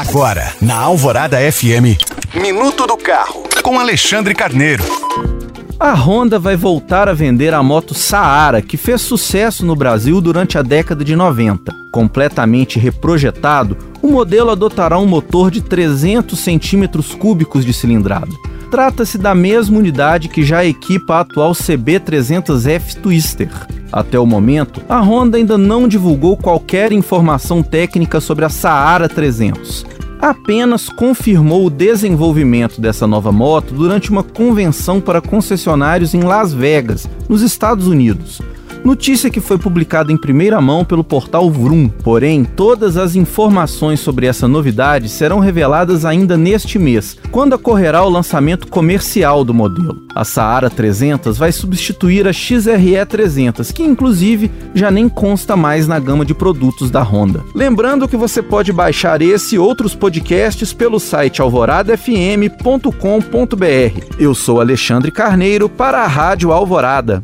Agora, na Alvorada FM, Minuto do Carro, com Alexandre Carneiro. A Honda vai voltar a vender a moto Saara, que fez sucesso no Brasil durante a década de 90. Completamente reprojetado, o modelo adotará um motor de 300 centímetros cúbicos de cilindrada. Trata-se da mesma unidade que já equipa a atual CB300F Twister. Até o momento, a Honda ainda não divulgou qualquer informação técnica sobre a Saara 300. Apenas confirmou o desenvolvimento dessa nova moto durante uma convenção para concessionários em Las Vegas, nos Estados Unidos. Notícia que foi publicada em primeira mão pelo portal Vroom. Porém, todas as informações sobre essa novidade serão reveladas ainda neste mês, quando ocorrerá o lançamento comercial do modelo. A Saara 300 vai substituir a XRE 300, que inclusive já nem consta mais na gama de produtos da Honda. Lembrando que você pode baixar esse e outros podcasts pelo site alvoradafm.com.br. Eu sou Alexandre Carneiro para a Rádio Alvorada.